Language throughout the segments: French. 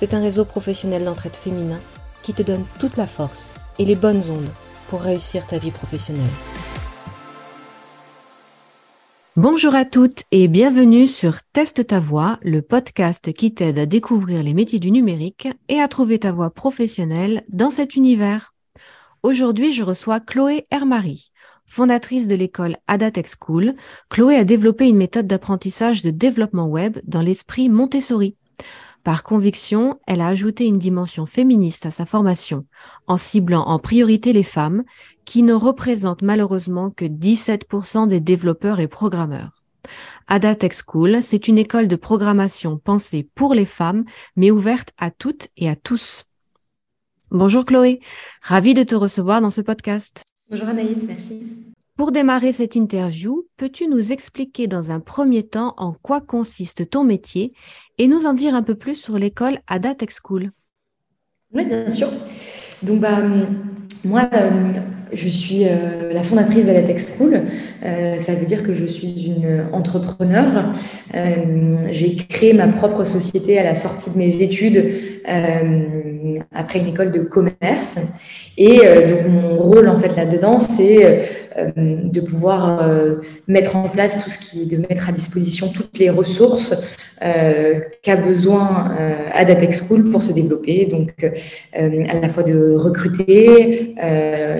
c'est un réseau professionnel d'entraide féminin qui te donne toute la force et les bonnes ondes pour réussir ta vie professionnelle. Bonjour à toutes et bienvenue sur Teste ta voix, le podcast qui t'aide à découvrir les métiers du numérique et à trouver ta voie professionnelle dans cet univers. Aujourd'hui, je reçois Chloé Hermary. Fondatrice de l'école Adatech School, Chloé a développé une méthode d'apprentissage de développement web dans l'esprit Montessori. Par conviction, elle a ajouté une dimension féministe à sa formation, en ciblant en priorité les femmes, qui ne représentent malheureusement que 17% des développeurs et programmeurs. Ada Tech School, c'est une école de programmation pensée pour les femmes, mais ouverte à toutes et à tous. Bonjour Chloé, ravie de te recevoir dans ce podcast. Bonjour Anaïs, merci. Pour démarrer cette interview, peux-tu nous expliquer dans un premier temps en quoi consiste ton métier et nous en dire un peu plus sur l'école Ada Tech School? Oui, bien sûr. Donc, bah, moi, euh, je suis euh, la fondatrice d'Ada Tech School. Euh, ça veut dire que je suis une entrepreneur. J'ai créé ma propre société à la sortie de mes études après une école de commerce. Et donc, mon rôle, en fait, là-dedans, c'est de pouvoir euh, mettre en place tout ce qui de mettre à disposition toutes les ressources euh, qu'a besoin Adatech School pour se développer. Donc, à la fois de recruter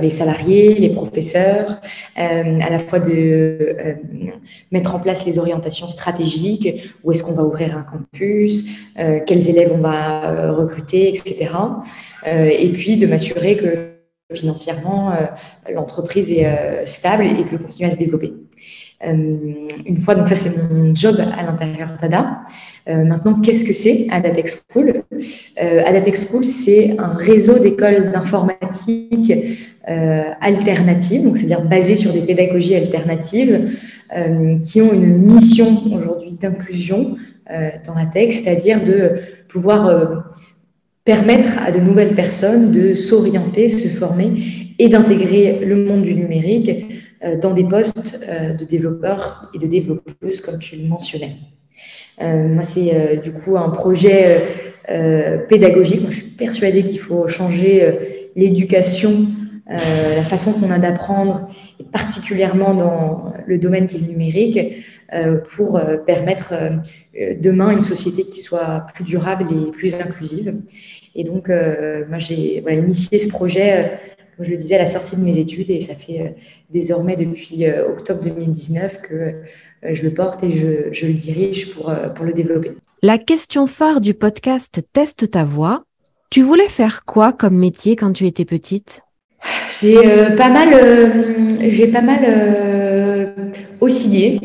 les salariés, les professeurs, à la fois de mettre en place les orientations stratégiques, où est-ce qu'on va ouvrir un campus, quels élèves on va recruter, etc. et puis de m'assurer que financièrement, euh, l'entreprise est euh, stable et peut continuer à se développer. Euh, une fois, donc ça c'est mon job à l'intérieur d'ADA. maintenant, qu'est-ce que c'est Adatech School? Adatech School, c'est un réseau d'écoles d'informatique alternatives, donc c'est-à-dire basées sur des pédagogies alternatives qui ont une mission aujourd'hui d'inclusion dans la tech, c'est-à-dire de pouvoir permettre à de nouvelles personnes de s'orienter, se former et d'intégrer le monde du numérique euh, dans des postes euh, de développeurs et de développeuses, comme tu le mentionnais. Euh, moi, c'est du coup un projet pédagogique. Moi, je suis persuadée qu'il faut changer l'éducation, la façon qu'on a d'apprendre, particulièrement dans le domaine qui est le numérique, pour permettre demain une société qui soit plus durable et plus inclusive. Et donc, euh, moi, j'ai initié ce projet, euh, comme je le disais, à la sortie de mes études, et ça fait euh, désormais depuis octobre 2019 que je le porte et je, le dirige pour, pour le développer. La question phare du podcast Teste ta voix. Tu voulais faire quoi comme métier quand tu étais petite? J'ai pas mal, j'ai pas mal oscillé.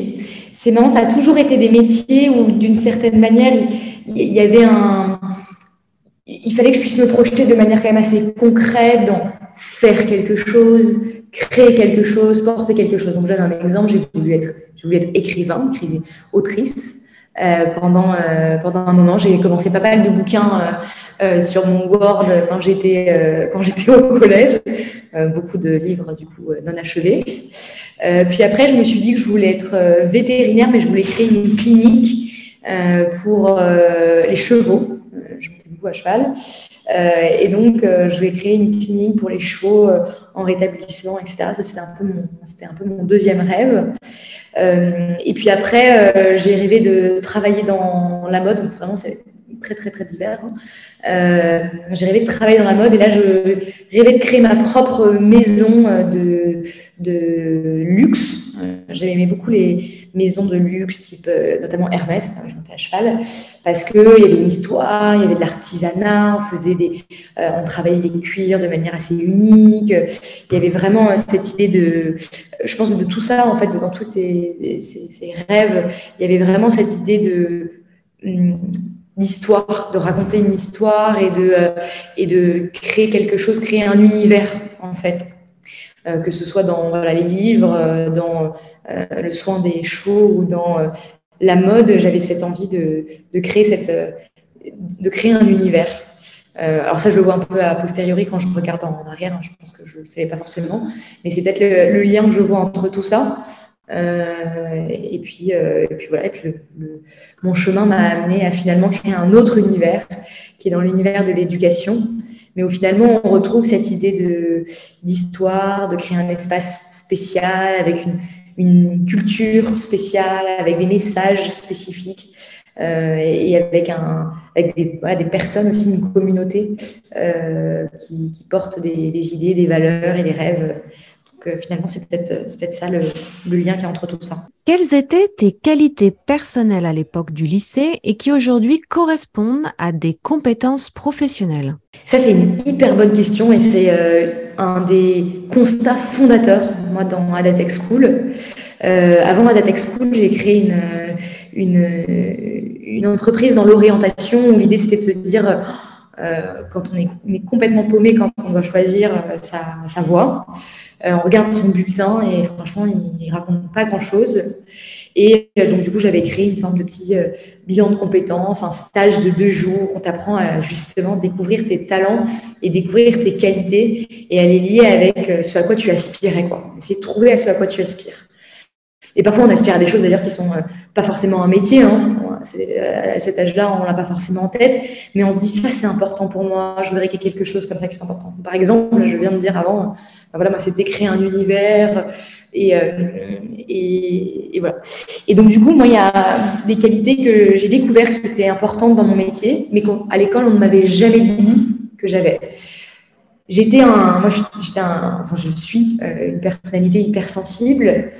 C'est marrant, ça a toujours été des métiers où, d'une certaine manière, il y avait un, il fallait que je puisse me projeter de manière quand même assez concrète dans faire quelque chose, créer quelque chose, porter quelque chose. Donc, je donne un exemple. J'ai voulu être, j'ai voulu être écrivain, écrivain, autrice. Euh, pendant, euh, pendant un moment, j'ai commencé pas mal de bouquins euh, sur mon Word quand j'étais quand j'étais au collège, beaucoup de livres du coup non achevés. puis après, je me suis dit que je voulais être vétérinaire, mais je voulais créer une clinique pour les chevaux à cheval. Euh, et donc, euh, je vais créer une clinique pour les chevaux euh, en rétablissement, etc. Ça, c'était un, peu mon, un peu mon deuxième rêve. et puis après, j'ai rêvé de travailler dans la mode. Donc, vraiment, c'est très très très divers. Hein. j'ai rêvé de travailler dans la mode et là, je rêvais de créer ma propre maison de, de luxe. J'avais aimé beaucoup les maisons de luxe, type notamment Hermès, je montais à cheval, parce qu'il y avait une histoire, il y avait de l'artisanat, on faisait des, on travaillait les cuirs de manière assez unique. Il y avait vraiment cette idée de, je pense que de tout ça, en fait, dans tous ces, ces, rêves, il y avait vraiment cette idée de hum, d'histoire, de raconter une histoire et de, euh, et de créer quelque chose, créer un univers, en fait. Euh, que ce soit dans les livres, euh, dans le soin des chevaux ou dans la mode, j'avais cette envie de, créer cette, de créer un univers. Euh, alors ça, je le vois un peu à posteriori quand je regarde en arrière. Hein, je pense que je ne savais pas forcément, mais c'est peut-être le, lien que je vois entre tout ça. Euh, et puis, euh, et puis voilà. Et puis mon chemin m'a amené à finalement créer un autre univers qui est dans l'univers de l'éducation, mais où finalement on retrouve cette idée de d'histoire, de créer un espace spécial avec une, une culture spéciale, avec des messages spécifiques. Euh, et avec, un, avec des, voilà, des, personnes aussi, une communauté euh, qui, qui, portent des, des, idées, des valeurs et des rêves. Donc euh, finalement, c'est peut-être peut ça le, le lien qui est entre tout ça. Quelles étaient tes qualités personnelles à l'époque du lycée et qui aujourd'hui correspondent à des compétences professionnelles? Ça, c'est une hyper bonne question et c'est un des constats fondateurs, moi, dans Adatech School. Euh, avant Adatech School, j'ai créé une, une, une entreprise dans l'orientation où l'idée c'était de se dire, euh, quand on est, complètement paumé, quand on doit choisir euh, sa, sa voie, euh, on regarde son bulletin et franchement, il, ne raconte pas grand-chose. Et donc, du coup, j'avais créé une forme de petit bilan de compétences, un stage de deux jours. On t'apprend à justement découvrir tes talents et découvrir tes qualités et à les lier avec ce à quoi tu aspirais. Quoi. Essayer de trouver à ce à quoi tu aspires. Et parfois, on aspire à des choses d'ailleurs qui sont pas forcément un métier. Hein. Euh, à cet âge-là, on l'a pas forcément en tête, mais on se dit ça, c'est important pour moi. Je voudrais qu'il y ait quelque chose comme ça qui soit important. Par exemple, je viens de dire avant, ben voilà, moi, c'était créer un univers. Et, euh, et, voilà. Et donc, du coup, moi, il y a des qualités que j'ai découvertes qui étaient importantes dans mon métier, mais qu'à l'école, on ne m'avait jamais dit que j'avais. J'étais un, moi, j'étais un, enfin, je suis euh, une personnalité hypersensible.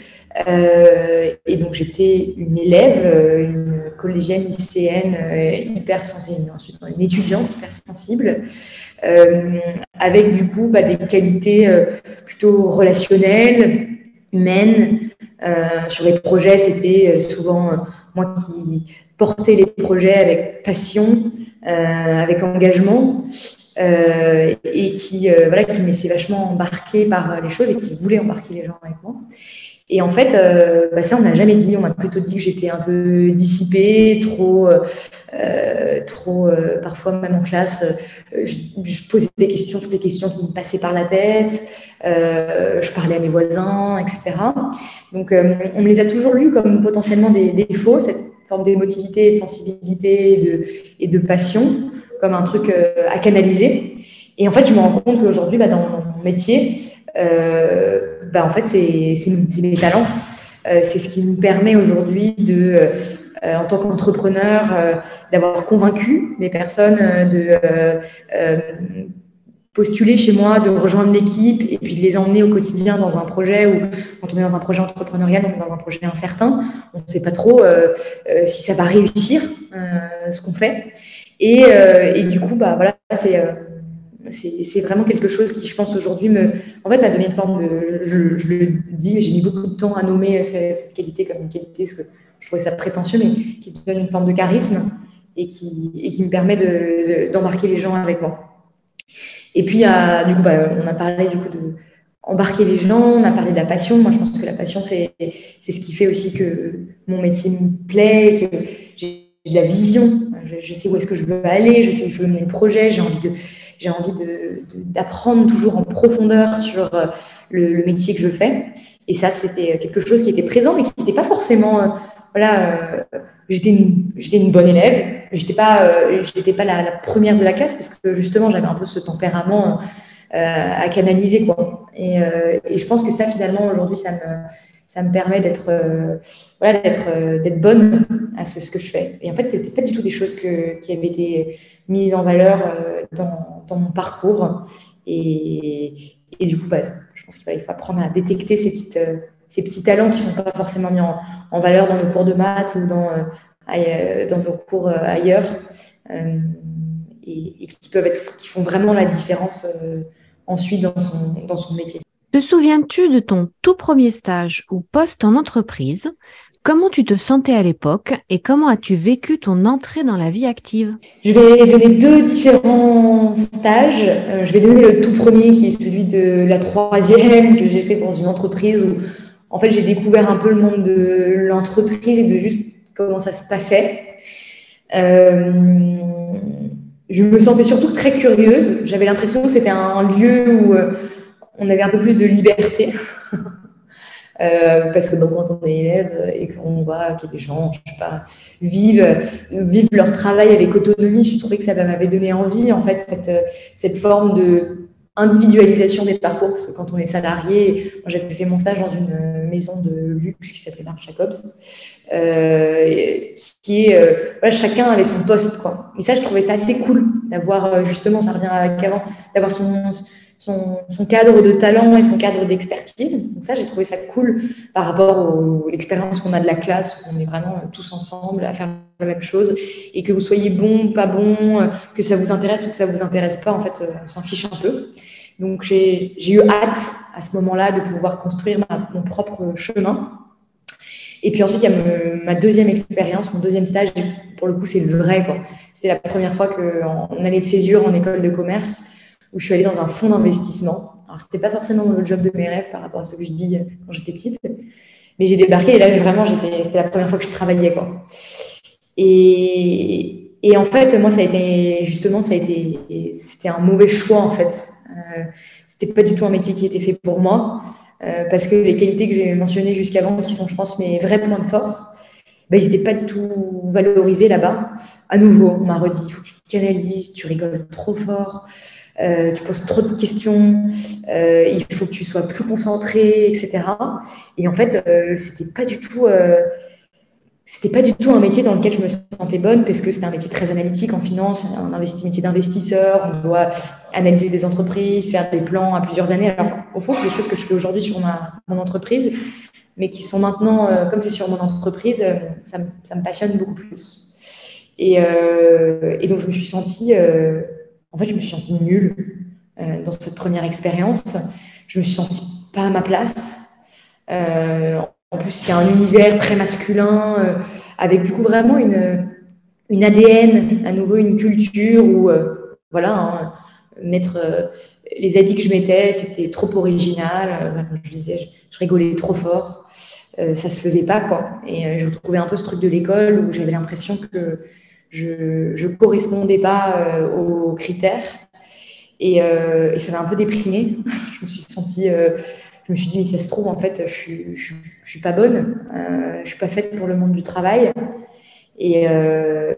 Euh, et donc j'étais une élève, euh, une collégienne lycéenne euh, hyper sensible, ensuite une étudiante hyper sensible, avec du coup bah, des qualités plutôt relationnelles, humaines. sur les projets, c'était souvent moi qui portais les projets avec passion, avec engagement. et qui, voilà, qui vachement embarquer par les choses et qui voulait embarquer les gens avec moi. Et en fait, euh, bah ça, on n'a jamais dit. On m'a plutôt dit que j'étais un peu dissipée, trop, euh, trop euh, parfois même en classe, euh, je, je, posais des questions, toutes les questions qui me passaient par la tête. Euh, je parlais à mes voisins, etc. Donc, on me les a toujours lus comme potentiellement des, défauts, cette forme d'émotivité, de sensibilité et de, et de passion, comme un truc à canaliser. Et en fait, je me rends compte qu'aujourd'hui, bah, dans mon métier, euh, bah, en fait, c'est mes talents. Euh, c'est ce qui nous permet aujourd'hui euh, en tant qu'entrepreneur, d'avoir convaincu des personnes de postuler chez moi, de rejoindre l'équipe et puis de les emmener au quotidien dans un projet ou quand on est dans un projet entrepreneurial, on est dans un projet incertain, on ne sait pas trop si ça va réussir ce qu'on fait. Et, et, du coup, bah voilà, c'est c'est vraiment quelque chose qui, je pense, aujourd'hui, me, en fait, m'a donné une forme de. Je, je le dis, j'ai mis beaucoup de temps à nommer cette, qualité comme une qualité, parce que je trouvais ça prétentieux, mais qui me donne une forme de charisme et qui, et qui me permet d'embarquer de, les gens avec moi. Et puis, du coup, bah, on a parlé du coup de embarquer les gens, on a parlé de la passion. Moi, je pense que la passion, c'est ce qui fait aussi que mon métier me plaît, que j'ai de la vision. Je, je sais où est-ce que je veux aller, je sais où je veux mener le projet, j'ai envie de j'ai envie d'apprendre toujours en profondeur sur euh, le, métier que je fais. Et ça, c'était quelque chose qui était présent, mais qui n'était pas forcément. Euh, voilà, euh, j'étais une, bonne élève. J'étais pas, j'étais pas la, première de la classe parce que justement, j'avais un peu ce tempérament à canaliser, quoi. Et, je pense que ça, finalement, aujourd'hui, ça me, ça me permet d'être voilà, d'être, d'être bonne à ce, que je fais. Et en fait, ce n'était pas du tout des choses que, qui avaient été mises en valeur dans, dans mon parcours. Et, et du coup, bah, je pense qu'il faut apprendre à détecter ces, petites, ces petits talents qui ne sont pas forcément mis en, en, valeur dans nos cours de maths ou dans, dans nos cours ailleurs et, qui peuvent être, qui font vraiment la différence euh, ensuite dans son, dans son métier. Te souviens-tu de ton tout premier stage ou poste en entreprise? Comment tu te sentais à l'époque et comment as-tu vécu ton entrée dans la vie active? Je vais donner deux différents stages. Euh, je vais donner le tout premier qui est celui de la troisième que j'ai fait dans une entreprise où en fait j'ai découvert un peu le monde de l'entreprise et de juste comment ça se passait. Euh, je me sentais surtout très curieuse. J'avais l'impression que c'était un lieu où euh, on avait un peu plus de liberté. Euh, parce que quand on est élève et qu'on voit que les gens, pas, vivent, vivent leur travail avec autonomie, je trouvais que ça m'avait donné envie, en fait, cette, forme de des parcours, parce que quand on est salarié, j'avais fait mon stage dans une maison de luxe qui s'appelait Marc Jacobs, euh, euh, chacun avait son poste, quoi. Et ça, je trouvais ça assez cool d'avoir, justement, ça revient à qu'avant, d'avoir son, son, cadre de talent et son cadre d'expertise. Donc ça, j'ai trouvé ça cool par rapport à l'expérience qu'on a de la classe, où on est vraiment tous ensemble à faire la même chose, et que vous soyez bon, pas bon, que ça vous intéresse ou que ça vous intéresse pas, en fait, on s'en fiche un peu. Donc j'ai eu hâte à ce moment-là de pouvoir construire mon propre chemin. Et puis ensuite, il y a ma deuxième expérience, mon deuxième stage. Pour le coup, c'est le vrai. C'était la première fois qu'en année de césure en école de commerce, où je suis allée dans un fonds d'investissement. Alors, c'était pas forcément le job de mes rêves par rapport à ce que je dis quand j'étais petite. Mais j'ai débarqué et là, vraiment, c'était la première fois que je travaillais. Quoi. Et, et en fait, moi, ça a été justement, ça a été, c'était un mauvais choix en fait. Euh, c'était pas du tout un métier qui était fait pour moi euh, parce que les qualités que j'ai mentionnées jusqu'avant, qui sont, je pense, mes vrais points de force, ben, ils n'étaient pas du tout valorisés là-bas. À nouveau, on m'a redit, il faut que tu te canalises, tu rigoles trop fort, euh, tu poses trop de questions, euh, il faut que tu sois plus concentré, etc. Et en fait, euh, c'était pas du tout c'était pas du tout un métier dans lequel je me sentais bonne parce que c'était un métier très analytique en finance, un métier d'investisseur. On doit analyser des entreprises, faire des plans à plusieurs années. Alors, au fond, c'est des choses que je fais aujourd'hui sur ma, mon entreprise, mais qui sont maintenant, euh, comme c'est sur mon entreprise, euh, ça, me passionne beaucoup plus. Euh, et, donc, je me suis sentie, en fait, je me suis sentie nulle dans cette première expérience. Je me suis sentie pas à ma place. En plus, il y a un univers très masculin, euh, avec du coup vraiment une, une ADN, à nouveau une culture où, euh, voilà, hein, mettre euh, les habits que je mettais, c'était trop original. je disais, je, rigolais trop fort. ça se faisait pas, quoi. Et je retrouvais un peu ce truc de l'école où j'avais l'impression que je ne correspondais pas aux critères. Et, et, ça m'a un peu déprimée. je me suis sentie je me suis dit, mais ça se trouve, en fait, je ne je, je, suis pas bonne, euh, je ne suis pas faite pour le monde du travail. Et, euh,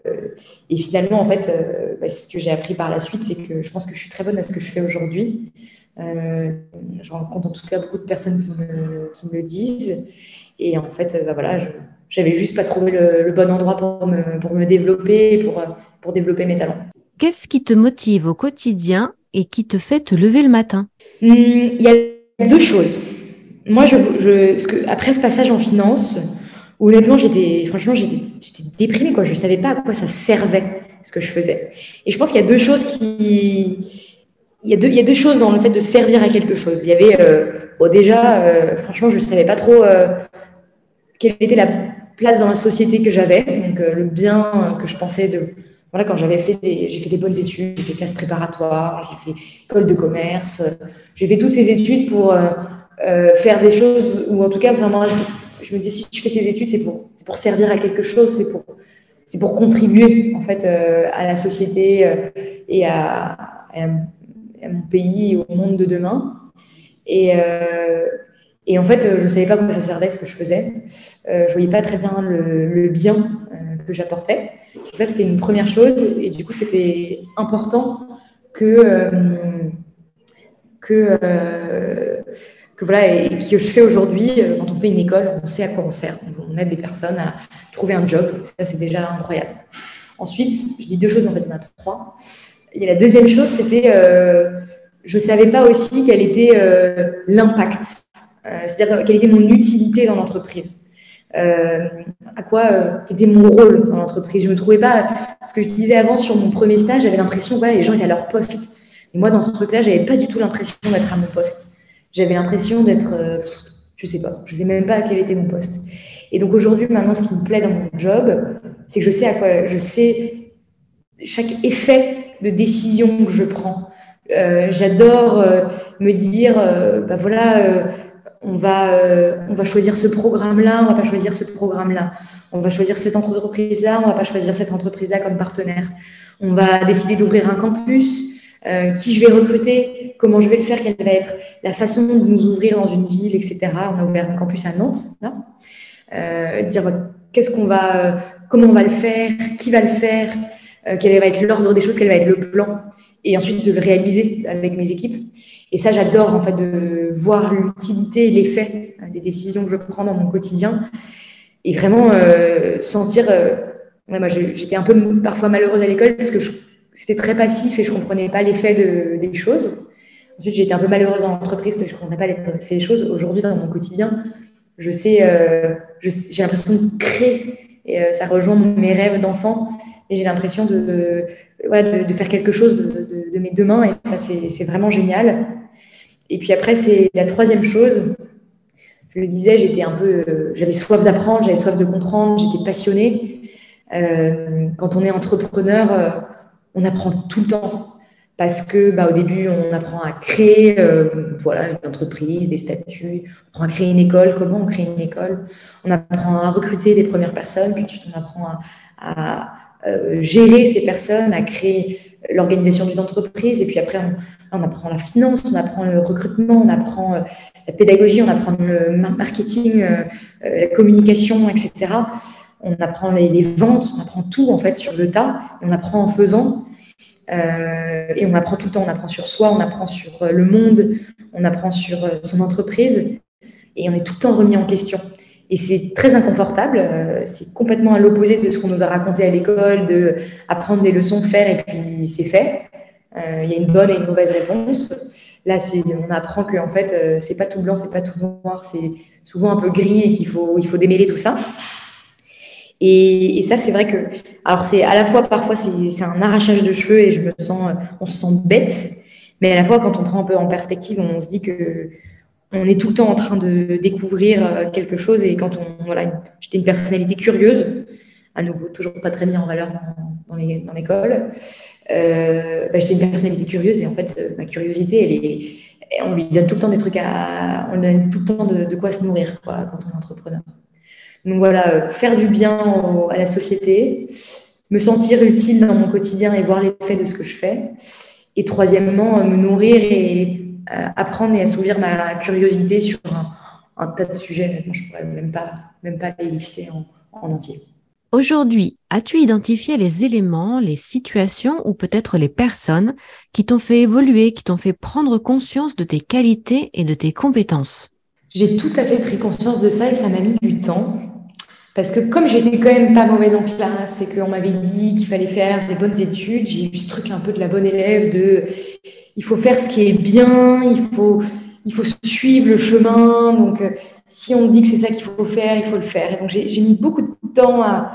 et finalement, en fait, euh, bah, ce que j'ai appris par la suite, c'est que je pense que je suis très bonne à ce que je fais aujourd'hui. Euh, je rencontre en tout cas beaucoup de personnes qui me, qui me le disent. Et en fait, bah, voilà, j'avais juste pas trouvé le, le, bon endroit pour me, pour me développer, pour, pour développer mes talents. Qu'est-ce qui te motive au quotidien et qui te fait te lever le matin? Hum, Il y a deux choses. Moi, je, je, que après ce passage en finance, honnêtement, j'étais, franchement, j'étais, déprimée, quoi. Je savais pas à quoi ça servait, ce que je faisais. Et je pense qu'il y a deux choses qui, il y, a deux, il y a deux choses dans le fait de servir à quelque chose. Il y avait, euh, bon, déjà, euh, franchement, je ne savais pas trop euh, quelle était la place dans la société que j'avais, donc le bien que je pensais de, voilà, quand j'avais fait des, j'ai fait des bonnes études, j'ai fait classe préparatoire, j'ai fait école de commerce, j'ai fait toutes ces études pour euh, euh, faire des choses, ou en tout cas, vraiment, je me dis, si je fais ces études, c'est pour, c'est pour servir à quelque chose, c'est pour, c'est pour contribuer, en fait, euh, à la société et à, à, mon pays au monde de demain. Et, et en fait, je ne savais pas comment ça servait, ce que je faisais. je ne voyais pas très bien le, bien que j'apportais. Ça, c'était une première chose. Et du coup, c'était important que, euh, que, euh, voilà et, que je fais aujourd'hui. Quand on fait une école, on sait à quoi on sert. On aide des personnes à trouver un job. Ça, c'est déjà incroyable. Ensuite, je dis deux choses, en fait, il y en a trois. Et la deuxième chose, c'était, euh, je ne savais pas aussi quel était euh, l'impact, euh, c'est-à-dire quelle était mon utilité dans l'entreprise. à quoi était mon rôle dans l'entreprise. Je ne me trouvais pas, ce que je disais avant sur mon premier stage, j'avais l'impression que les gens étaient à leur poste. Et moi, dans ce truc-là, je n'avais pas du tout l'impression d'être à mon poste. J'avais l'impression d'être, je ne sais pas, je sais même pas quel était mon poste. Et donc aujourd'hui, maintenant, ce qui me plaît dans mon job, c'est que je sais à quoi, je sais chaque effet de décision que je prends. Euh, j'adore euh, me dire, euh, bah voilà, on va, on va choisir ce programme-là, on va pas choisir ce programme-là. On va choisir cette entreprise-là, on va pas choisir cette entreprise-là comme partenaire. On va décider d'ouvrir un campus. qui je vais recruter, comment je vais le faire, quelle va être la façon de nous ouvrir dans une ville, etc. On a ouvert un campus à Nantes. Là. dire qu'est-ce qu'on va, comment on va le faire, qui va le faire, euh, quel va être l'ordre des choses, quel va être le plan, et ensuite de le réaliser avec mes équipes. Et ça, j'adore en fait de voir l'utilité et l'effet euh, des décisions que je prends dans mon quotidien, et vraiment euh, sentir. moi, j'étais un peu parfois malheureuse à l'école parce que c'était très passif et je comprenais pas l'effet de, des choses. Ensuite, été un peu malheureuse en entreprise parce que je comprenais pas l'effet des choses. Aujourd'hui, dans mon quotidien, je sais, j'ai l'impression de créer et ça rejoint mes rêves d'enfant et j'ai l'impression de, de, faire quelque chose de, mes deux mains et ça, c'est vraiment génial. Et puis après, c'est la troisième chose. Je le disais, j'étais un peu, euh, j'avais soif d'apprendre, j'avais soif de comprendre, j'étais passionnée. Euh, quand on est entrepreneur, euh, on apprend tout le temps parce que bah, au début, on apprend à créer voilà, une entreprise, des statuts, on apprend à créer une école, comment on crée une école, on apprend à recruter des premières personnes, puis ensuite on apprend à, gérer ces personnes, à créer l'organisation d'une entreprise. Et puis après, on, apprend la finance, on apprend le recrutement, on apprend euh, la pédagogie, on apprend le marketing, euh, la communication, etc. On apprend les, ventes, on apprend tout en fait sur le tas. On apprend en faisant. et on apprend tout le temps. On apprend sur soi, on apprend sur le monde, on apprend sur son entreprise. Et on est tout le temps remis en question. Et c'est très inconfortable. Euh, c'est complètement à l'opposé de ce qu'on nous a raconté à l'école, de apprendre des leçons, faire et puis c'est fait. Euh, il y a une bonne et une mauvaise réponse. Là, on apprend que en fait, euh, c'est pas tout blanc, c'est pas tout noir, c'est souvent un peu gris et qu'il faut, il faut démêler tout ça. Et, ça, c'est vrai que, alors c'est à la fois parfois c'est un arrachage de cheveux et je me sens, on se sent bête, mais à la fois quand on prend un peu en perspective, on se dit que on est tout le temps en train de découvrir euh, quelque chose. Et quand on, voilà, j'étais une personnalité curieuse, à nouveau, toujours pas très bien en valeur dans, l'école. Euh, bah, j'étais une personnalité curieuse et en fait, euh, ma curiosité, elle est, on lui donne tout le temps des trucs à, on donne tout le temps de, quoi se nourrir quoi, quand on est entrepreneur. Donc voilà, faire du bien à la société, me sentir utile dans mon quotidien et voir l'effet de ce que je fais. Et troisièmement, me nourrir et apprendre et assouvir ma curiosité sur un, tas de sujets. je ne pourrais même pas, même pas les lister en, en entier. Aujourd'hui, as-tu identifié les éléments, les situations ou peut-être les personnes qui t'ont fait évoluer, qui t'ont fait prendre conscience de tes qualités et de tes compétences? J'ai tout à fait pris conscience de ça et ça m'a mis du temps. Parce que comme j'étais quand même pas mauvaise en classe et qu'on m'avait dit qu'il fallait faire des bonnes études, j'ai eu ce truc un peu de la bonne élève de il faut faire ce qui est bien, il faut, il faut suivre le chemin. Donc, euh, si on dit que c'est ça qu'il faut faire, il faut le faire. Et donc, j'ai mis beaucoup de temps à,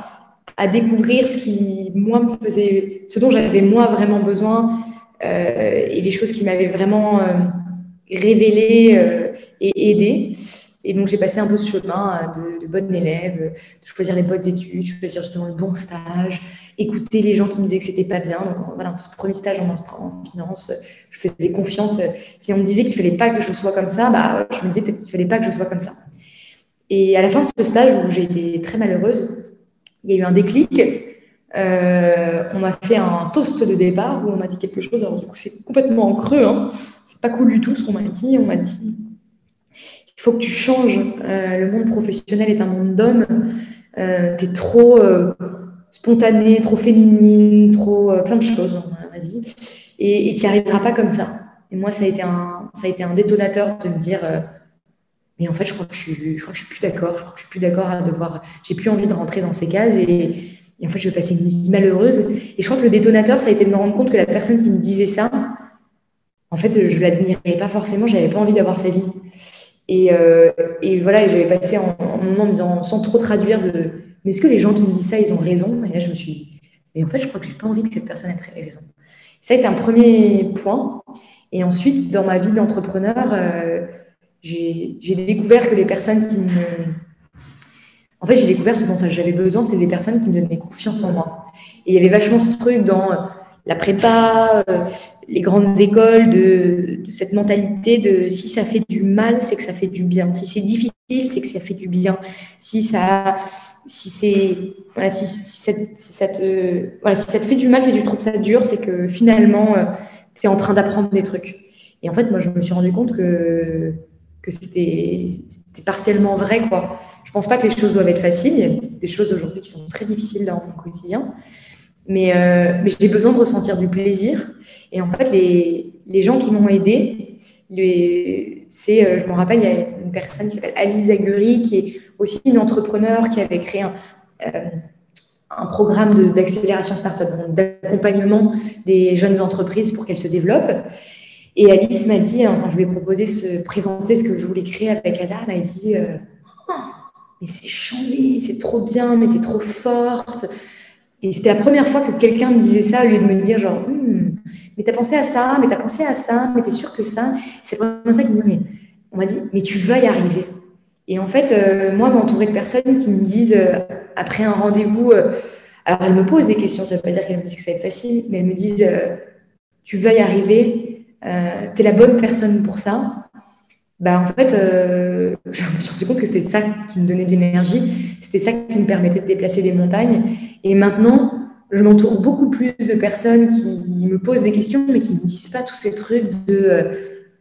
à, découvrir ce qui, moi, me faisait, ce dont j'avais moi vraiment besoin euh, et les choses qui m'avaient vraiment euh, révélé et aidé. Et donc, j'ai passé un peu ce chemin de, de bonne élève, de choisir les bonnes études, de choisir justement le bon stage, écouter les gens qui me disaient que c'était pas bien. Donc, voilà, ce premier stage en, en, finance, je faisais confiance. Si on me disait qu'il fallait pas que je sois comme ça, bah, je me disais peut-être qu'il fallait pas que je sois comme ça. Et à la fin de ce stage où j'ai été très malheureuse, il y a eu un déclic. Euh, on m'a fait un toast de départ où on m'a dit quelque chose. Alors, du coup, c'est complètement en creux. Hein. C'est pas cool du tout ce qu'on m'a dit. On m'a dit il faut que tu changes. Euh, le monde professionnel est un monde d'hommes. Euh, tu es trop spontanée, trop féminine, trop euh, plein de choses, hein, vas-y. Et tu n'y arriveras pas comme ça. Et moi, ça a été un, ça a été un détonateur de me dire, euh, mais en fait, je crois que je suis, je suis plus d'accord. Je crois que je suis plus d'accord à devoir. J'ai plus envie de rentrer dans ces cases et, en fait, je vais passer une vie malheureuse. Et je crois que le détonateur, ça a été de me rendre compte que la personne qui me disait ça, en fait, je l'admirais pas forcément. J'avais pas envie d'avoir sa vie. Et, euh, et voilà, j'avais passé moment en me disant, sans trop traduire, de mais est-ce que les gens qui me disent ça, ils ont raison? Et là, je me suis dit, mais en fait, je crois que j'ai pas envie que cette personne ait raison. Ça a été un premier point. Et ensuite, dans ma vie d'entrepreneur, euh, j'ai découvert que les personnes qui me... En fait, j'ai découvert ce dont j'avais besoin, c'était des personnes qui me donnaient confiance en moi. Et il y avait vachement ce truc dans la prépa, euh, les grandes écoles, de, cette mentalité de si ça fait du mal, c'est que ça fait du bien. Si c'est difficile, c'est que ça fait du bien. Si ça, si c'est, voilà, si, si ça te fait du mal, si tu trouves ça dur, c'est que finalement, euh, tu es en train d'apprendre des trucs. Et en fait, moi, je me suis rendu compte que que c'était partiellement vrai. Quoi. Je pense pas que les choses doivent être faciles. Il y a des choses aujourd'hui qui sont très difficiles dans mon quotidien. Mais, euh, mais j'ai besoin de ressentir du plaisir. Et en fait, les, gens qui m'ont aidé, c'est, euh, je me rappelle, il y a une personne qui s'appelle Alice Zaguri, qui est aussi une entrepreneur qui avait créé un, euh, programme d'accélération startup, d'accompagnement des jeunes entreprises pour qu'elles se développent. Et Alice m'a dit, quand je lui ai proposé de présenter ce que je voulais créer avec Ada, elle m'a dit oh, Mais c'est chambé, c'est trop bien, mais t'es trop forte. Et c'était la première fois que quelqu'un me disait ça au lieu de me dire genre hmm, Mais t'as pensé à ça, mais t'as pensé à ça, mais t'es sûr que ça. C'est vraiment ça qui me dit Mais on m'a dit Mais tu vas y arriver. Et en fait, euh, moi, m'entourer de personnes qui me disent, euh, après un rendez-vous, alors elles me posent des questions, ça ne veut pas dire qu'elles me disent que ça va être facile, mais elles me disent Tu vas y arriver, euh, tu es la bonne personne pour ça. Bah, en fait, euh, je me suis rendu compte que c'était ça qui me donnait de l'énergie, c'était ça qui me permettait de déplacer des montagnes. Et maintenant, je m'entoure beaucoup plus de personnes qui me posent des questions, mais qui ne me disent pas tous ces trucs de euh,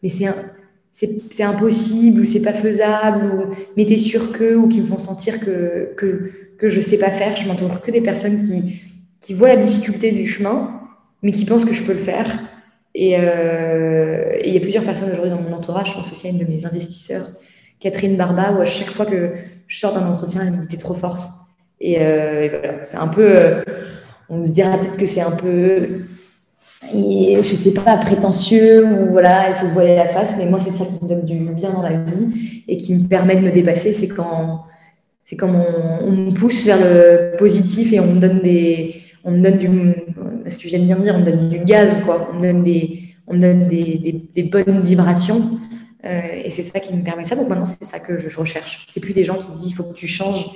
mais c'est impossible ou c'est pas faisable ou mais t'es sûr que ou qui me font sentir que, que, que je sais pas faire. Je m'entoure que des personnes qui, qui voient la difficulté du chemin, mais qui pensent que je peux le faire et il y a plusieurs personnes aujourd'hui dans mon entourage, je pense aussi à une de mes investisseurs, Catherine Barba, où à chaque fois que je sors d'un entretien, elle me dit T'es trop forte. Et, euh, voilà, c'est un peu. Euh, on se dira peut-être que c'est un peu. je sais pas, prétentieux, ou voilà, il faut se voiler la face, mais moi, c'est ça qui me donne du bien dans la vie et qui me permet de me dépasser. C'est quand, quand on, on me pousse vers le positif et on me donne des on me donne du, ce que j'aime bien dire, on me donne du gaz, quoi. On me donne des, on donne des, des, bonnes vibrations. Euh, et c'est ça qui me permet ça. Donc maintenant, c'est ça que je, recherche. C'est plus des gens qui disent il faut que tu changes,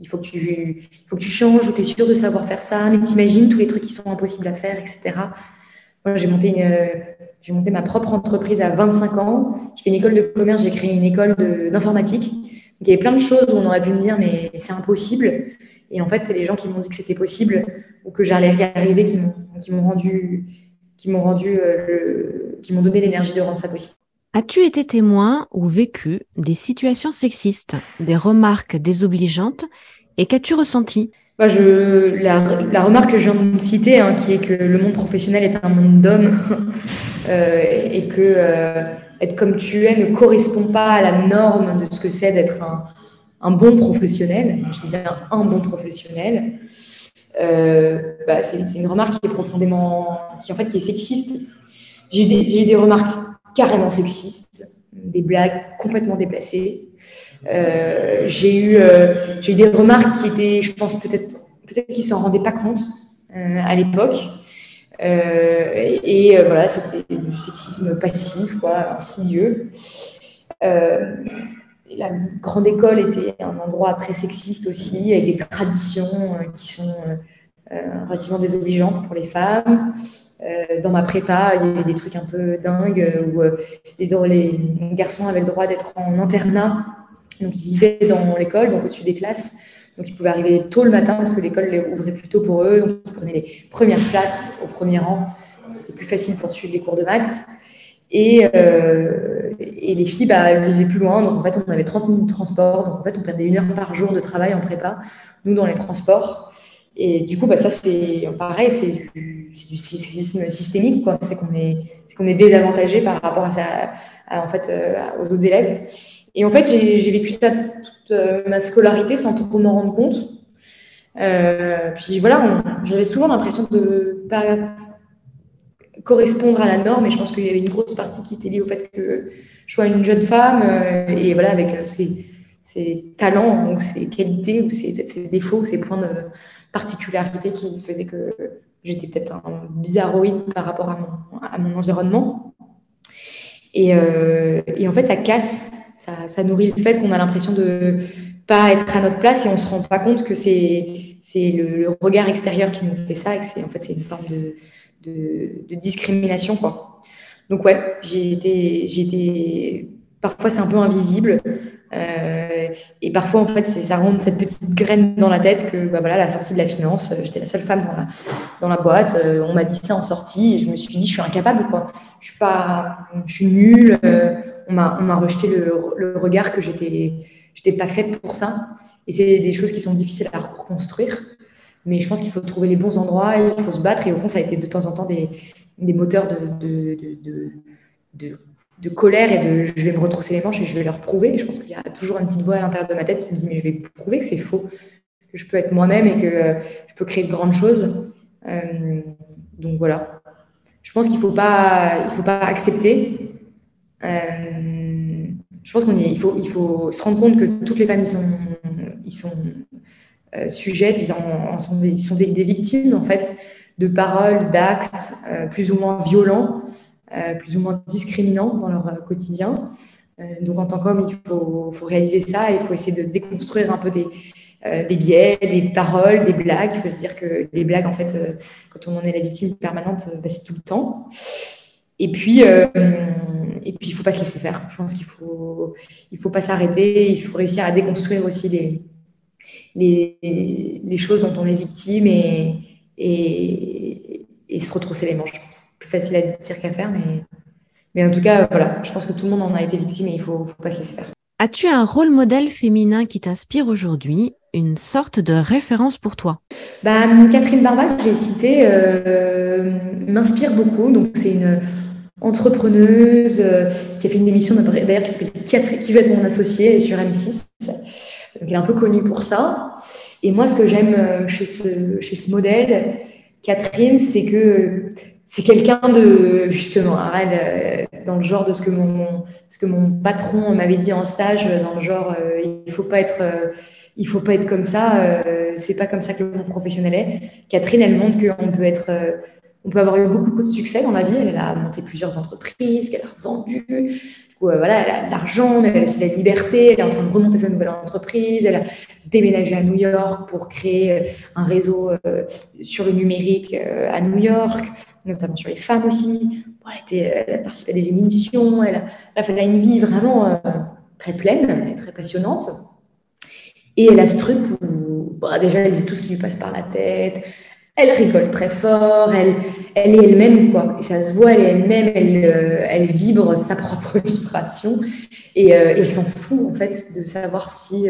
il faut que tu, il faut que tu changes, ou tu es sûr de savoir faire ça, mais t'imagines tous les trucs qui sont impossibles à faire, etc. Moi, j'ai monté, j'ai monté ma propre entreprise à 25 ans. Je fais une école de commerce, j'ai créé une école d'informatique. Il y avait plein de choses où on aurait pu me dire, mais c'est impossible. Et en fait, c'est les gens qui m'ont dit que c'était possible ou que j'allais y arriver qui m'ont rendu, qui m'ont rendu, euh, qui m'ont donné l'énergie de rendre ça possible. As-tu été témoin ou vécu des situations sexistes, des remarques désobligeantes et qu'as-tu ressenti? Bah, je, la, remarque que je viens de citer, hein, qui est que le monde professionnel est un monde d'hommes euh, et que euh, être comme tu es ne correspond pas à la norme de ce que c'est d'être un, bon professionnel, je dis bien un bon professionnel, euh, bah, c'est une remarque qui est profondément, qui en fait qui est sexiste. J'ai eu, des, des remarques carrément sexistes, des blagues complètement déplacées. Euh, j'ai eu, euh, j'ai eu des remarques qui étaient, je pense peut-être, peut-être qu'ils s'en rendaient pas compte à l'époque. Et, voilà, c'était du sexisme passif, quoi, insidieux la grande école était un endroit très sexiste aussi, avec des traditions euh, qui sont euh, euh, relativement désobligeantes pour les femmes. dans ma prépa, il y avait des trucs un peu dingues où les, garçons avaient le droit d'être en internat, donc ils vivaient dans l'école, donc au-dessus des classes. Donc ils pouvaient arriver tôt le matin parce que l'école ouvrait plus tôt pour eux, donc ils prenaient les premières places au premier rang, ce qui était plus facile pour suivre les cours de maths. Et, euh, et les filles, bah, vivaient plus loin. Donc, en fait, on avait 30 minutes de transport. Donc, en fait, on perdait une heure par jour de travail en prépa, nous, dans les transports. Et du coup, bah, ça, c'est pareil, c'est du, du, sexisme systémique. C'est qu'on est, qu'on est désavantagé par rapport à, ça, en fait, euh, aux autres élèves. Et en fait, j'ai vécu ça toute ma scolarité sans trop m'en rendre compte. puis voilà, j'avais souvent l'impression de pas correspondre à la norme, et je pense qu'il y avait une grosse partie qui était liée au fait que je sois une jeune femme, et voilà, avec ses, ses, talents, ou ses qualités, ou ses, ses défauts, ou ses points de particularité qui faisaient que j'étais peut-être un bizarroïde par rapport à mon, à mon environnement. Et, euh, et, en fait, ça casse, ça, nourrit le fait qu'on a l'impression de pas être à notre place et on se rend pas compte que c'est c'est le, regard extérieur qui nous fait ça et que c'est en fait c'est une forme de, de, discrimination quoi. Donc ouais, j'ai été j'ai été parfois c'est un peu invisible. Euh, et parfois, en fait, ça rentre cette petite graine dans la tête que, bah voilà, la sortie de la finance, euh, j'étais la seule femme dans la, dans la boîte. Euh, on m'a dit ça en sortie et je me suis dit, je suis incapable, quoi. Je suis pas, je suis nulle. On m'a rejeté le, regard que j'étais, j'étais pas faite pour ça. Et c'est des choses qui sont difficiles à reconstruire. Mais je pense qu'il faut trouver les bons endroits, il faut se battre. Et au fond, ça a été de temps en temps des, des moteurs de, de, de, de colère et de je vais me retrousser les manches et je vais leur prouver. Je pense qu'il y a toujours une petite voix à l'intérieur de ma tête qui me dit mais je vais prouver que c'est faux, que je peux être moi-même et que euh, je peux créer de grandes choses. Euh, donc voilà. Je pense qu'il ne faut, faut pas accepter. Euh, je pense qu'il faut, se rendre compte que toutes les familles sont, ils sont sujettes, ils, en, sont, des, ils victimes en fait de paroles, d'actes plus ou moins violents. Euh, plus ou moins discriminants dans leur euh, quotidien. Euh, donc en tant qu'homme, il faut, réaliser ça, il faut essayer de déconstruire un peu des, des biais, des paroles, des blagues. Il faut se dire que les blagues, en fait, quand on en est la victime permanente, bah, c'est tout le temps. Et puis, et puis, il ne faut pas se laisser faire. Je pense qu'il faut, il faut pas s'arrêter. Il faut réussir à déconstruire aussi les, les, les choses dont on est victime et, et, et se retrousser les manches, je pense facile à dire qu'à faire, mais, mais en tout cas, voilà, je pense que tout le monde en a été victime et il ne faut, faut pas se laisser faire. As-tu un rôle modèle féminin qui t'inspire aujourd'hui, une sorte de référence pour toi? Bah, Catherine Barbal, j'ai cité, euh, m'inspire beaucoup. Donc, c'est une entrepreneuse euh, qui a fait une émission d'ailleurs qui s'appelle Qui veut être mon associé sur M6. Donc, elle est un peu connue pour ça. Et moi, ce que j'aime euh, chez ce, chez ce modèle, Catherine, c'est que c'est quelqu'un de justement elle, euh, dans le genre de ce que mon, ce que mon patron m'avait dit en stage dans le genre il faut pas être il faut pas être comme ça c'est pas comme ça que le monde professionnel est Catherine elle montre qu'on peut être on peut avoir eu beaucoup de succès dans la vie. Elle, a monté plusieurs entreprises qu'elle a vendues du coup voilà elle a de l'argent mais elle aussi la liberté. Elle est en train de remonter sa nouvelle entreprise. Elle a déménagé à New York pour créer un réseau sur le numérique à New York notamment sur les femmes aussi. elle, a participé à des émissions, elle a, une vie vraiment euh, très pleine et très passionnante. Et elle a ce truc où, bah, déjà, elle dit tout ce qui lui passe par la tête, elle rigole très fort, elle, est elle-même, quoi. Et ça se voit, elle est elle-même, elle, euh, vibre sa propre vibration. Et, euh, elle s'en fout, en fait, de savoir si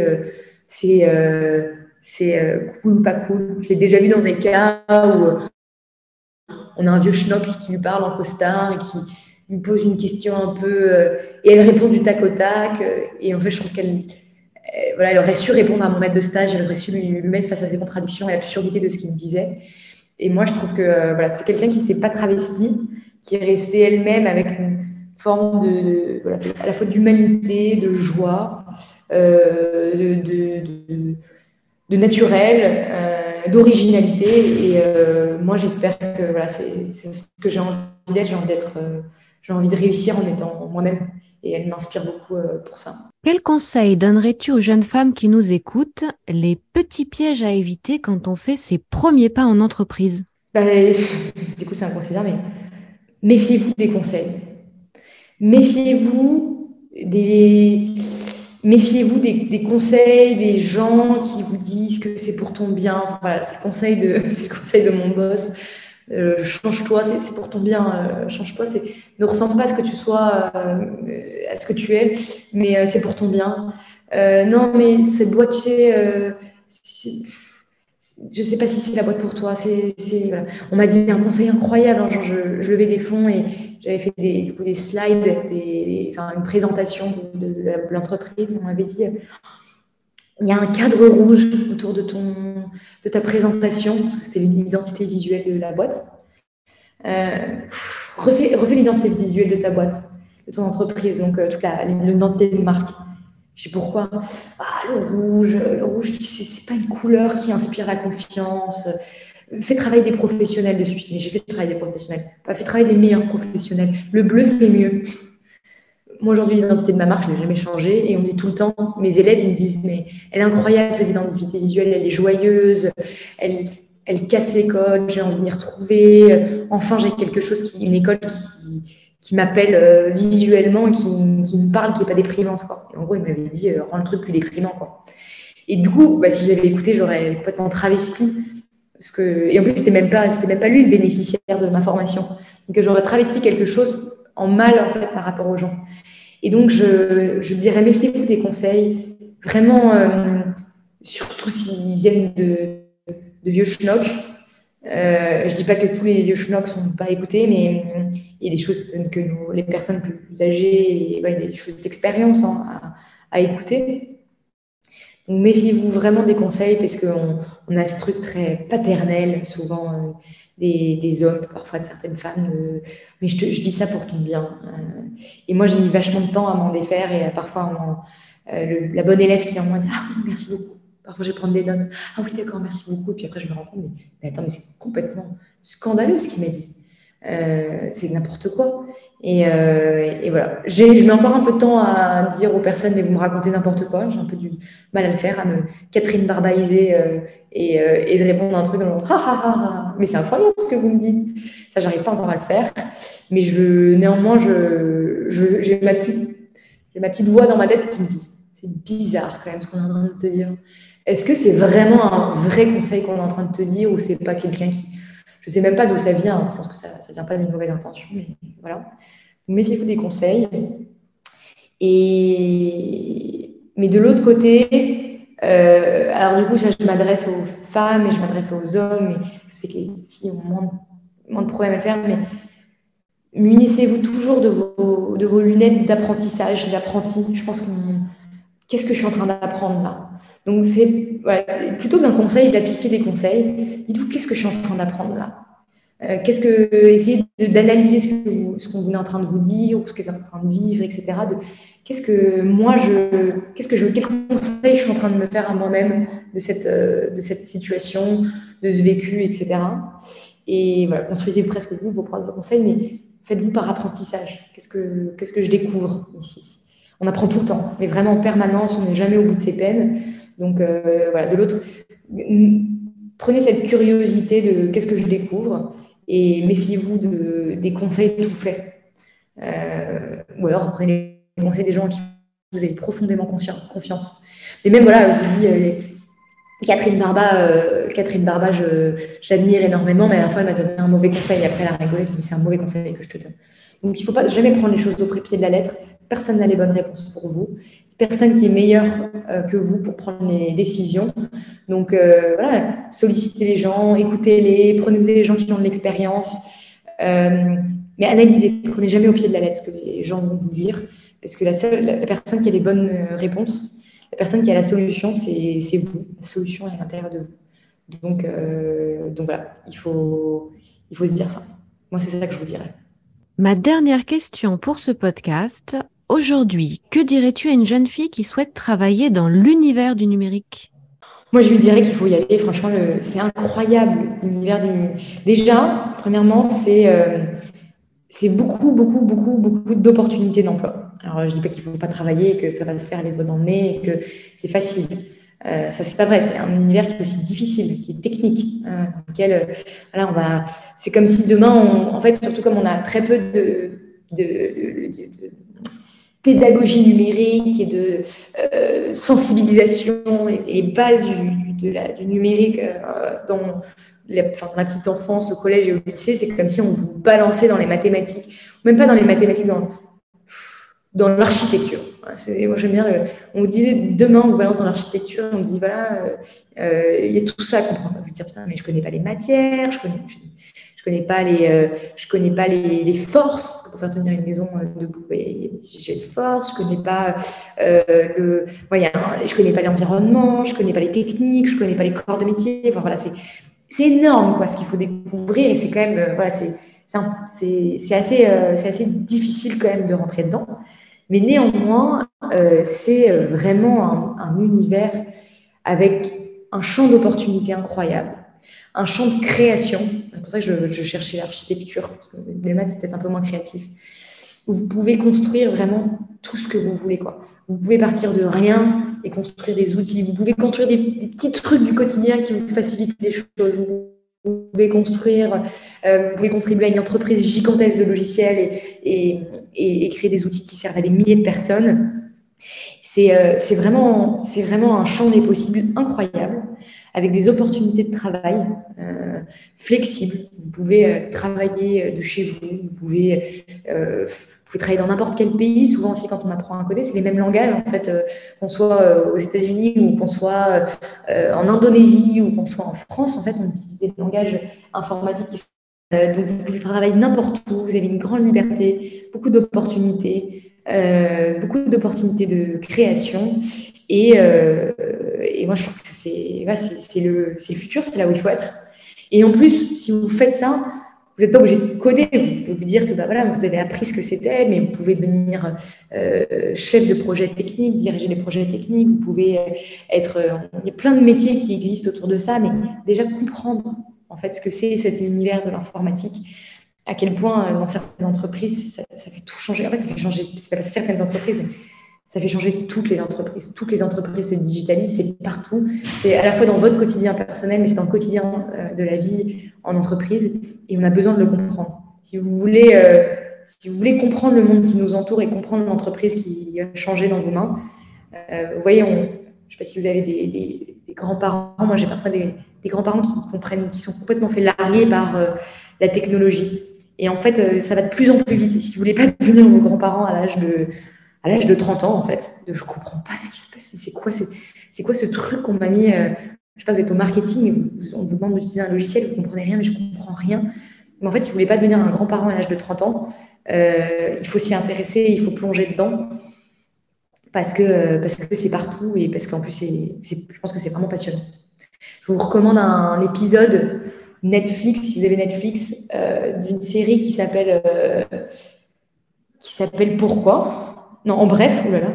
c'est c'est cool ou pas cool. Je l'ai déjà vu dans des cas où on a un vieux schnock qui lui parle en costard et qui lui pose une question un peu. Euh, et elle répond du tac au tac. Euh, et en fait, je trouve qu'elle euh, voilà, elle aurait su répondre à mon maître de stage, elle aurait su lui, mettre face à ses contradictions et l'absurdité de ce qu'il me disait. Et moi, je trouve que voilà, c'est quelqu'un qui ne s'est pas travesti, qui est resté elle-même avec une forme de, voilà, à la fois d'humanité, de joie, de, de, de, naturel d'originalité. Et euh, moi, j'espère que voilà, c'est ce que j'ai envie d'être. Euh, j'ai envie de réussir en étant moi-même. Et elle m'inspire beaucoup euh, pour ça. Quel conseil donnerais-tu aux jeunes femmes qui nous écoutent les petits pièges à éviter quand on fait ses premiers pas en entreprise? Bah, Du coup, c'est un conseil, mais méfiez-vous des conseils. Méfiez-vous des méfiez-vous des, conseils des gens qui vous disent que c'est pour ton bien. voilà, c'est le conseil de, c'est le conseil de mon boss. Euh, change-toi, c'est pour ton bien. Euh, change-toi, c'est ne ressemble pas à ce que tu sois, euh, à ce que tu es, mais c'est pour ton bien. non, mais cette boîte, tu sais, je sais pas si c'est la boîte pour toi. On m'a dit un conseil incroyable. Hein, je, levais des fonds et j'avais fait des, slides, une présentation de, l'entreprise. On m'avait dit il y a un cadre rouge autour de, ton, de ta présentation, parce que c'était l'identité visuelle de la boîte. Euh, refais, l'identité visuelle de ta boîte, de ton entreprise, donc euh, toute l'identité de marque. Je sais pourquoi. Ah, le rouge, le rouge, c'est pas une couleur qui inspire la confiance. Fais travailler des professionnels dessus. J'ai fait travailler des professionnels. Pas fait travailler des meilleurs professionnels. Le bleu, c'est mieux. Moi, aujourd'hui, l'identité de ma marque, je ne l'ai jamais changée. Et on me dit tout le temps, mes élèves, ils me disent, mais elle est incroyable, cette identité visuelle, elle est joyeuse, elle, elle casse l'école, j'ai envie de m'y retrouver. Enfin, j'ai quelque chose, qui, une école qui, qui m'appelle euh, visuellement, qui, qui, me parle, qui n'est pas déprimante. Quoi. en gros, il m'avait dit, euh, rends le truc plus déprimant. Quoi. Et du coup, bah, si j'avais écouté, j'aurais complètement travesti. Parce que, et en plus, c'était même pas, même pas lui le bénéficiaire de ma formation. Donc, j'aurais travesti quelque chose en mal en fait par rapport aux gens. Et donc, je, dirais méfiez-vous des conseils, vraiment, euh, surtout s'ils viennent de, vieux schnocks. Euh, je dis pas que tous les vieux schnocks sont pas écoutés, mais il y a des choses que les personnes plus âgées, et, des choses d'expérience hein, à, écouter. Donc méfiez-vous vraiment des conseils parce qu'on on a ce truc très paternel, souvent euh, des, des, hommes, parfois de certaines femmes. mais je, te, je, dis ça pour ton bien. Euh. et moi, j'ai mis vachement de temps à m'en défaire et parfois, euh, la bonne élève qui en moi dit Ah oui, merci beaucoup. Parfois, je vais prendre des notes. Ah oui, d'accord, merci beaucoup. Et puis après, je me rends compte, mais attends, mais c'est complètement scandaleux ce qu'il m'a dit. Euh, c'est n'importe quoi. Et, euh, et voilà. Je mets encore un peu de temps à dire aux personnes, mais vous me racontez n'importe quoi. J'ai un peu du mal à le faire, à me Catherine barbaïser euh, et, et, de répondre à un truc en ha, ha, ha, mais c'est incroyable ce que vous me dites. Ça, j'arrive pas encore à le faire. Mais je, néanmoins, je, j'ai ma petite, j'ai ma petite voix dans ma tête qui me dit, c'est bizarre quand même ce qu'on est en train de te dire. Est-ce que c'est vraiment un vrai conseil qu'on est en train de te dire ou c'est pas quelqu'un qui je ne sais même pas d'où ça vient. Je pense que ça ne vient pas d'une mauvaise intention, mais voilà. Méfiez-vous des conseils. Et... Mais de l'autre côté, euh, alors du coup, ça, je m'adresse aux femmes et je m'adresse aux hommes. Et je sais que les filles ont moins de, problèmes à le faire, mais munissez-vous toujours de vos, de vos lunettes d'apprentissage, d'apprenti. Je pense que qu'est-ce que je suis en train d'apprendre là? Donc, c'est plutôt qu'un conseil d'appliquer des conseils, dites-vous qu'est-ce que je suis en train d'apprendre là? Euh, Qu'est-ce que essayez d'analyser ce qu'on est en train de vous dire ou ce que vous êtes en train de vivre, etc. Qu'est-ce que moi je, qu'est-ce que je, quel conseil je suis en train de me faire à moi-même de cette euh, de cette situation, de ce vécu, etc. Et voilà, construisez presque vous vos propres conseils, mais faites-vous par apprentissage. Qu'est-ce que qu'est-ce que je découvre ici? On apprend tout le temps, mais vraiment en permanence, on n'est jamais au bout de ses peines. Donc euh, voilà, de l'autre, prenez cette curiosité de qu'est-ce que je découvre et méfiez-vous de, des conseils tout faits. Euh, ou alors prenez les conseils des gens qui vous avez profondément confiance. Mais même voilà, je vous dis, euh, Catherine Barba, Catherine Barba, je, l'admire énormément, mais à la fois elle m'a donné un mauvais conseil. Et après, elle a rigolé, elle dit c'est un mauvais conseil que je te donne. Donc il ne faut pas jamais prendre les choses au pied de la lettre. Personne n'a les bonnes réponses pour vous personne qui est meilleure euh, que vous pour prendre les décisions. Donc euh, voilà, sollicitez les gens, écoutez-les, prenez des gens qui ont de l'expérience, euh, mais analysez, prenez jamais au pied de la lettre ce que les gens vont vous dire, parce que la seule personne qui a les bonnes réponses, la personne qui a la solution, c'est vous. La solution est à l'intérieur de vous. Donc, donc voilà, il faut, il faut se dire ça. Moi, c'est ça que je vous dirais. Ma dernière question pour ce podcast, Aujourd'hui, que dirais-tu à une jeune fille qui souhaite travailler dans l'univers du numérique? Moi, je lui dirais qu'il faut y aller. Franchement, c'est incroyable l'univers du. Déjà, premièrement, c'est euh, c'est beaucoup, beaucoup, beaucoup, beaucoup d'opportunités d'emploi. Alors, je dis pas qu'il faut pas travailler, que ça va se faire les doigts dans le nez, que c'est facile. Euh, ça, c'est pas vrai. C'est un univers qui est aussi difficile, qui est technique, hein, euh, on va. C'est comme si demain, en fait, surtout comme on a très peu de pédagogie numérique et de euh, sensibilisation et les bases du, de la, numérique euh, dans la, la, petite enfance, au collège et au lycée, c'est comme si on vous balançait dans les mathématiques, même pas dans les mathématiques, dans, dans l'architecture. moi, j'aime bien. On vous dit demain, on vous balance dans l'architecture, on vous dit voilà, euh, il y a tout ça à comprendre. Vous dire putain, mais je connais pas les matières, je connais, connais pas les, euh, je connais pas les, forces parce que pour faire tenir une maison euh, debout, sujets de force. Je connais pas le, voilà, je connais pas l'environnement, je connais pas les techniques, je connais pas les corps de métier. Enfin voilà, c'est c'est énorme quoi ce qu'il faut découvrir et c'est quand même voilà c'est c'est assez, assez difficile quand même de rentrer dedans. Mais néanmoins, euh, c'est euh, vraiment un, univers avec un champ d'opportunités incroyable, un champ de création. C'est pour ça que je, cherchais l'architecture, parce que les maths, peut-être un peu moins créatif. vous pouvez construire vraiment tout ce que vous voulez. Quoi. Vous pouvez partir de rien et construire des outils. Vous pouvez construire des, des petits trucs du quotidien qui vous facilitent les choses. Vous pouvez construire, euh, vous pouvez contribuer à une entreprise gigantesque de logiciels et, créer des outils qui servent à des milliers de personnes. C'est euh, vraiment, vraiment un champ des possibles incroyable, avec des opportunités de travail euh, flexibles. Vous pouvez travailler de chez vous, vous pouvez travailler dans n'importe quel pays. Souvent aussi, quand on apprend à coder, c'est les mêmes langages, en fait, euh, qu'on soit euh, aux États-Unis ou qu'on soit euh, en Indonésie ou qu'on soit en France. En fait, on utilise des langages informatiques donc, vous pouvez travailler n'importe où, vous avez une grande liberté, beaucoup d'opportunités, beaucoup d'opportunités de création. Et, et, moi, je trouve que c'est le, le futur, c'est là où il faut être. Et en plus, si vous faites ça, vous n'êtes pas obligé de coder. Vous pouvez vous dire que bah, voilà, vous avez appris ce que c'était, mais vous pouvez devenir euh, chef de projet technique, diriger les projets techniques. Vous pouvez être. Euh, il y a plein de métiers qui existent autour de ça, mais déjà comprendre en fait ce que c'est cet univers de l'informatique, à quel point euh, dans certaines entreprises ça, fait tout changer. En fait, ça fait changer. C'est pas certaines entreprises. Mais ça fait changer toutes les entreprises. Toutes les entreprises se digitalisent, c'est partout. C'est à la fois dans votre quotidien personnel, mais c'est dans le quotidien euh, de la vie en entreprise. Et on a besoin de le comprendre. Si vous voulez, euh, si vous voulez comprendre le monde qui nous entoure et comprendre l'entreprise qui a changé dans vos mains, vous voyez, je ne sais pas si vous avez des, grands-parents. Moi, j'ai parfois des, grands-parents qui comprennent, qui sont complètement fait larguer par la technologie. Et en fait, ça va de plus en plus vite. Si vous voulez pas devenir vos grands-parents à l'âge de à l'âge de 30 ans, en fait, de, je comprends pas ce qui se passe. C'est quoi, c'est quoi ce truc qu'on m'a mis euh, Je sais pas, vous êtes au marketing on vous demande d'utiliser un logiciel, vous comprenez rien, mais je comprends rien. Mais en fait, si vous voulez pas devenir un grand-parent à l'âge de 30 ans, euh, il faut s'y intéresser, il faut plonger dedans parce que parce que c'est partout et parce qu'en plus, je pense que c'est vraiment passionnant. Je vous recommande un, épisode Netflix, si vous avez Netflix, euh, d'une série qui s'appelle qui s'appelle Pourquoi? Non, en bref, oulala,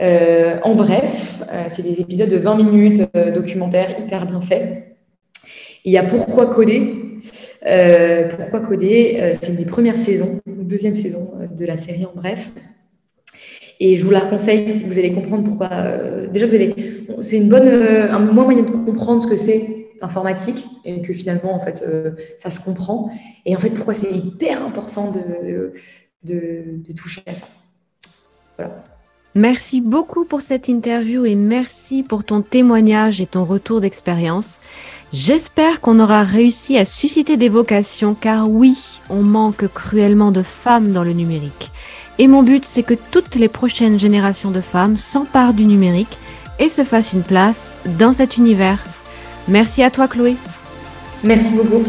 euh, en bref, euh, c'est des épisodes de 20 minutes euh, documentaires hyper bien faits. Il y a Pourquoi coder? Pourquoi coder? C'est une des premières saisons, une deuxième saison de la série en bref. Et je vous la conseille, vous allez comprendre pourquoi. déjà, vous allez, c'est une bonne, un bon moyen de comprendre ce que c'est l'informatique et que finalement, en fait, ça se comprend. Et en fait, pourquoi c'est hyper important de, de toucher à ça. Merci beaucoup pour cette interview et merci pour ton témoignage et ton retour d'expérience. J'espère qu'on aura réussi à susciter des vocations car oui, on manque cruellement de femmes dans le numérique. Et mon but, c'est que toutes les prochaines générations de femmes s'emparent du numérique et se fassent une place dans cet univers. Merci à toi Chloé. Merci beaucoup.